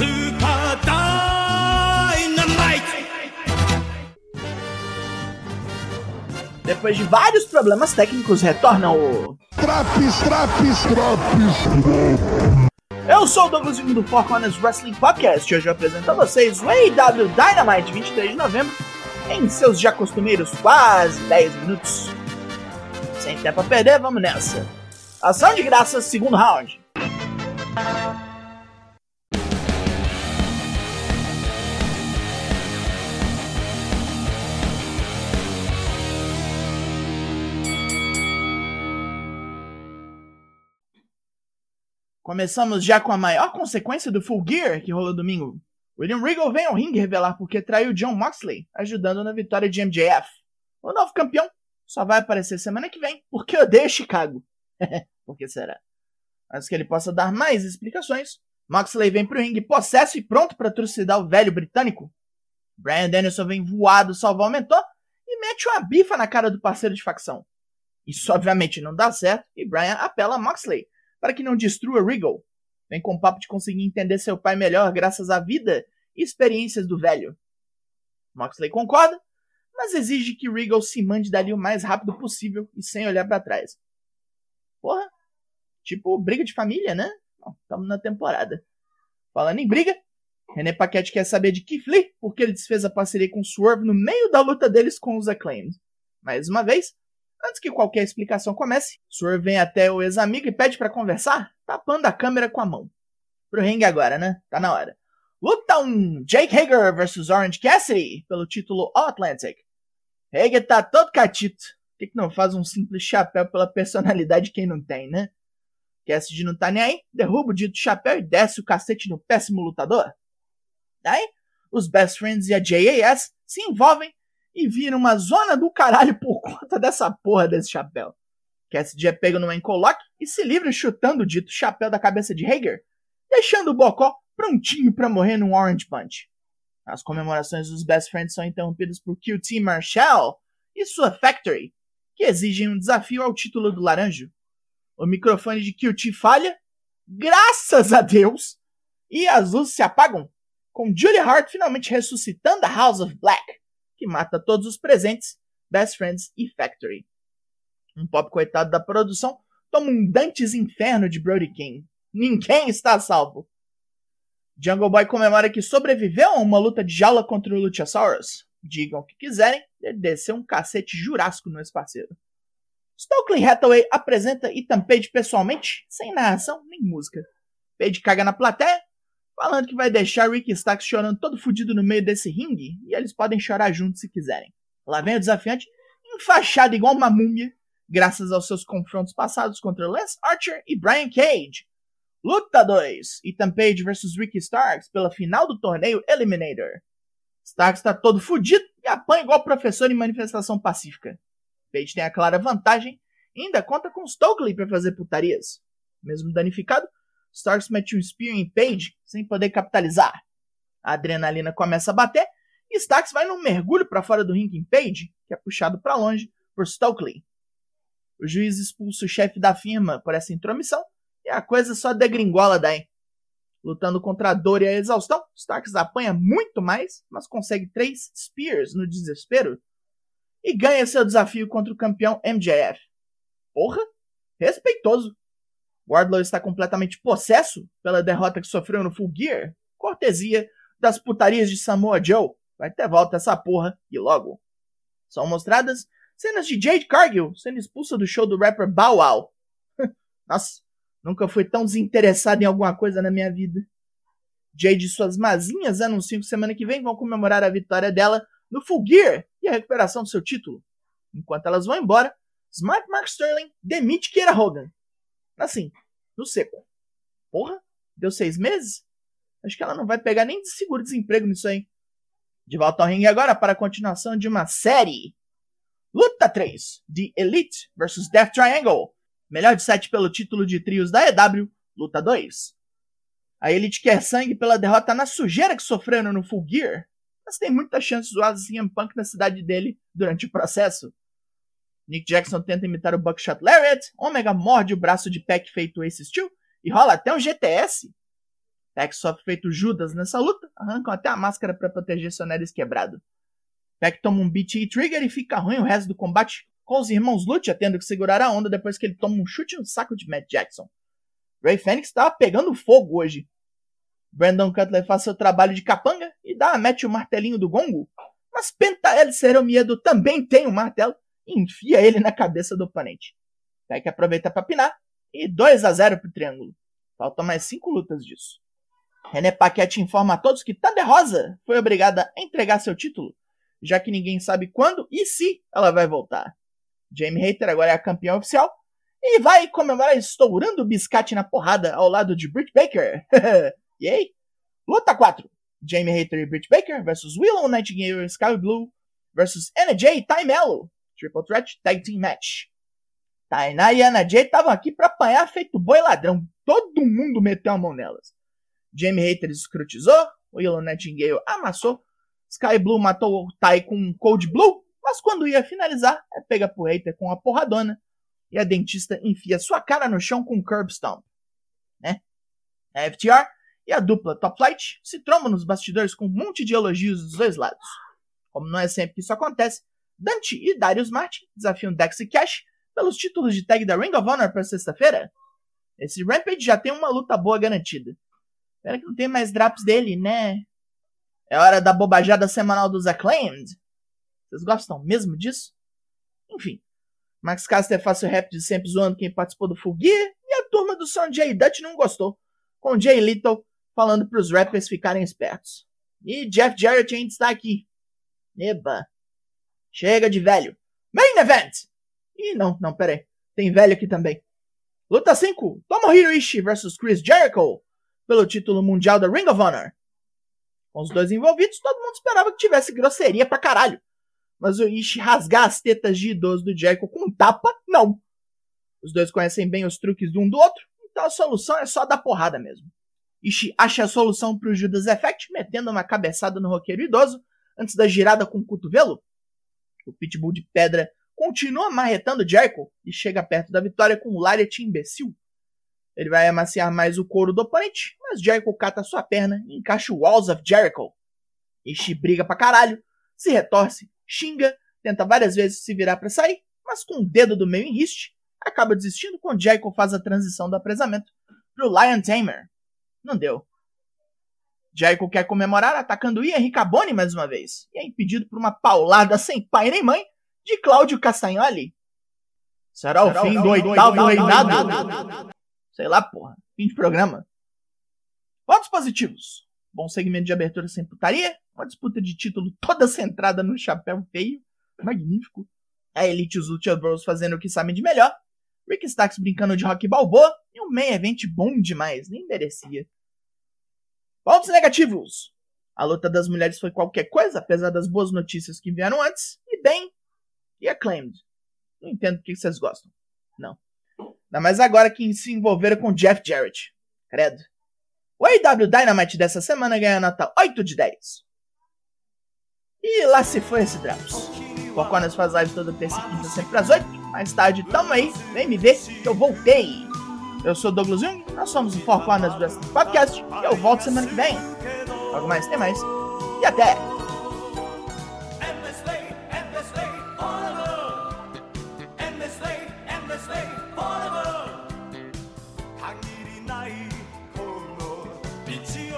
Super Dynamite! Depois de vários problemas técnicos, retorna o. Traps, traps, traps. Eu sou o Douglas do Four Corners Wrestling Podcast e hoje eu apresento a vocês o AEW Dynamite 23 de novembro em seus já costumeiros quase 10 minutos. Sem tempo a perder, vamos nessa. Ação de graça, segundo round. Começamos já com a maior consequência do Full Gear que rolou domingo. William Regal vem ao ringue revelar porque traiu John Moxley, ajudando na vitória de MJF. O novo campeão só vai aparecer semana que vem porque odeia Chicago. Por que será? Antes que ele possa dar mais explicações, Moxley vem pro ringue possesso e pronto para trucidar o velho britânico. Brian Danielson vem voado salvar o mentor e mete uma bifa na cara do parceiro de facção. Isso obviamente não dá certo e Brian apela a Moxley para que não destrua Regal. Vem com o papo de conseguir entender seu pai melhor graças à vida e experiências do velho. Moxley concorda, mas exige que Regal se mande dali o mais rápido possível e sem olhar para trás. Porra, tipo briga de família, né? Estamos na temporada. Falando em briga, René Paquette quer saber de Keith Lee porque ele desfez a parceria com Swerve no meio da luta deles com os Acclaimed. Mais uma vez, Antes que qualquer explicação comece, Swerve vem até o ex-amigo e pede para conversar, tapando a câmera com a mão. Pro ringue agora, né? Tá na hora. Luta 1: Jake Hager vs Orange Cassidy pelo título All Atlantic. Hager tá todo catito. Por que, que não faz um simples chapéu pela personalidade de quem não tem, né? Cassidy não tá nem aí, derruba o dito chapéu e desce o cacete no péssimo lutador. Daí, os Best Friends e a JAS se envolvem e vira uma zona do caralho por conta dessa porra desse chapéu. Cassidy é pego no encoloque e se livra chutando o dito chapéu da cabeça de Hager, deixando o Bocó prontinho para morrer num Orange Punch. As comemorações dos Best Friends são interrompidas por QT Marshall e sua Factory, que exigem um desafio ao título do Laranjo. O microfone de QT falha, graças a Deus, e as luzes se apagam, com Julia Hart finalmente ressuscitando a House of Black que mata todos os presentes, Best Friends e Factory. Um pop coitado da produção toma um Dantes inferno de Brody King. Ninguém está salvo. Jungle Boy comemora que sobreviveu a uma luta de jaula contra o Luchasaurus. Digam o que quiserem, ele desceu um cacete jurássico no ex-parceiro. Stokely Hathaway apresenta Ethan Page pessoalmente, sem narração nem música. Page caga na plateia falando que vai deixar Rick Starks chorando todo fudido no meio desse ringue e eles podem chorar juntos se quiserem. Lá vem o desafiante, enfaixado igual uma múmia, graças aos seus confrontos passados contra Lance Archer e Brian Cage. Luta 2: Ethan Page vs Ricky Starks pela final do torneio Eliminator. Starks está todo fudido e apanha igual professor em manifestação pacífica. Page tem a clara vantagem e ainda conta com Stokely para fazer putarias. Mesmo danificado, Starks mete um spear em Page sem poder capitalizar. A adrenalina começa a bater e Starks vai num mergulho para fora do ringue em Page, que é puxado para longe por Stokely. O juiz expulsa o chefe da firma por essa intromissão e a coisa só degringola daí. Lutando contra a dor e a exaustão, Starks apanha muito mais, mas consegue três Spears no desespero e ganha seu desafio contra o campeão MJF. Porra, respeitoso. Wardlow está completamente possesso pela derrota que sofreu no Full Gear, cortesia das putarias de Samoa Joe. Vai ter volta essa porra e logo. São mostradas cenas de Jade Cargill sendo expulsa do show do rapper Bow Wow. Nossa, nunca fui tão desinteressado em alguma coisa na minha vida. Jade e suas mazinhas anunciam que semana que vem vão comemorar a vitória dela no Full Gear e a recuperação do seu título. Enquanto elas vão embora, Smart Mark Sterling demite Kiera Hogan Assim, no seco. Porra, deu seis meses? Acho que ela não vai pegar nem de seguro-desemprego nisso aí. De volta ao ringue agora para a continuação de uma série. Luta 3: The Elite vs Death Triangle. Melhor de 7 pelo título de trios da EW. Luta 2. A Elite quer sangue pela derrota na sujeira que sofreram no Full Gear, mas tem muita chance de zoar CM Punk na cidade dele durante o processo. Nick Jackson tenta imitar o Buckshot Lariat, Omega morde o braço de Peck feito Ace Steel e rola até um GTS. Peck sofre feito Judas nessa luta, arrancam até a máscara para proteger seu nariz quebrado. Peck toma um beat e trigger e fica ruim o resto do combate, com os irmãos Lucha tendo que segurar a onda depois que ele toma um chute no saco de Matt Jackson. Ray Fênix estava pegando fogo hoje. Brandon Cutler faz seu trabalho de capanga e dá a Matt o martelinho do gongo, mas Penta El Seromiedo também tem um martelo enfia ele na cabeça do oponente. Peck aproveita para pinar e 2 a 0 pro Triângulo. Faltam mais 5 lutas disso. René Paquette informa a todos que Thunder Rosa foi obrigada a entregar seu título, já que ninguém sabe quando e se ela vai voltar. Jamie Hater agora é a campeã oficial e vai comemorar estourando o biscate na porrada ao lado de Britt Baker. Yay! Luta 4. Jamie Hater e Britt Baker versus Willow Nightingale e Sky Blue versus NJ e Ty Mello. Triple Threat Tag Team Match. Tainá e Ana Jay estavam aqui para apanhar feito boi ladrão. Todo mundo meteu a mão nelas. Jamie Hater escrotizou, Willow Nightingale amassou, Sky Blue matou o Tai com um Cold Blue, mas quando ia finalizar, é pega por Hater com a porradona e a dentista enfia sua cara no chão com um Curb Stomp. Né? A FTR e a dupla Top Flight se trombam nos bastidores com um monte de elogios dos dois lados. Como não é sempre que isso acontece, Dante e Darius Martin desafiam Dex e Cash pelos títulos de tag da Ring of Honor para sexta-feira? Esse Rampage já tem uma luta boa garantida. Pena que não tem mais drops dele, né? É hora da bobajada semanal dos Acclaimed. Vocês gostam mesmo disso? Enfim, Max Caster faz seu rap de sempre zoando quem participou do Full Gear e a turma do Jay Dutch não gostou, com Jay Little falando para os rappers ficarem espertos. E Jeff Jarrett ainda está aqui. Eba. Chega de velho. Main Event! Ih, não, não, pera aí. Tem velho aqui também. Luta 5: Tomohiro Ishii vs Chris Jericho pelo título mundial da Ring of Honor. Com os dois envolvidos, todo mundo esperava que tivesse grosseria pra caralho. Mas o Ishii rasgar as tetas de idoso do Jericho com um tapa, não. Os dois conhecem bem os truques de um do outro, então a solução é só dar porrada mesmo. Ishii acha a solução pro Judas Effect, metendo uma cabeçada no roqueiro idoso antes da girada com o cotovelo. O Pitbull de pedra continua marretando Jericho e chega perto da vitória com um Lariat imbecil. Ele vai amaciar mais o couro do oponente, mas Jericho cata sua perna e encaixa o Walls of Jericho. Ishii briga pra caralho, se retorce, xinga, tenta várias vezes se virar para sair, mas com o dedo do meio em riste, acaba desistindo quando Jericho faz a transição do apresamento pro Lion Tamer. Não deu. Jericho quer comemorar atacando Ian Riccaboni mais uma vez, e é impedido por uma paulada sem pai nem mãe de Cláudio Castagnoli? Será, Será o fim do oitavo reinado? Sei lá, porra. Fim de programa. Pontos positivos. Bom segmento de abertura sem putaria. Uma disputa de título toda centrada no chapéu feio. Magnífico. A Elite e os Lucha Bros fazendo o que sabem de melhor. Rick Stacks brincando de rock balboa. E um main event bom demais. Nem merecia. Pontos negativos. A luta das mulheres foi qualquer coisa, apesar das boas notícias que vieram antes. E bem, e Acclaimed. Não entendo por que vocês gostam. Não. Ainda mais agora que se envolveram com Jeff Jarrett. Credo. O AW Dynamite dessa semana ganha nota 8 de 10. E lá se foi esse Drops. Foconas faz live toda terça e quinta, sempre às 8. Mais tarde, tamo aí, vem me ver que eu voltei. Eu sou Douglas Jung, nós somos o Four Corners Wrestling Podcast e eu volto semana que vem. Algo mais, tem mais. E até! Forever.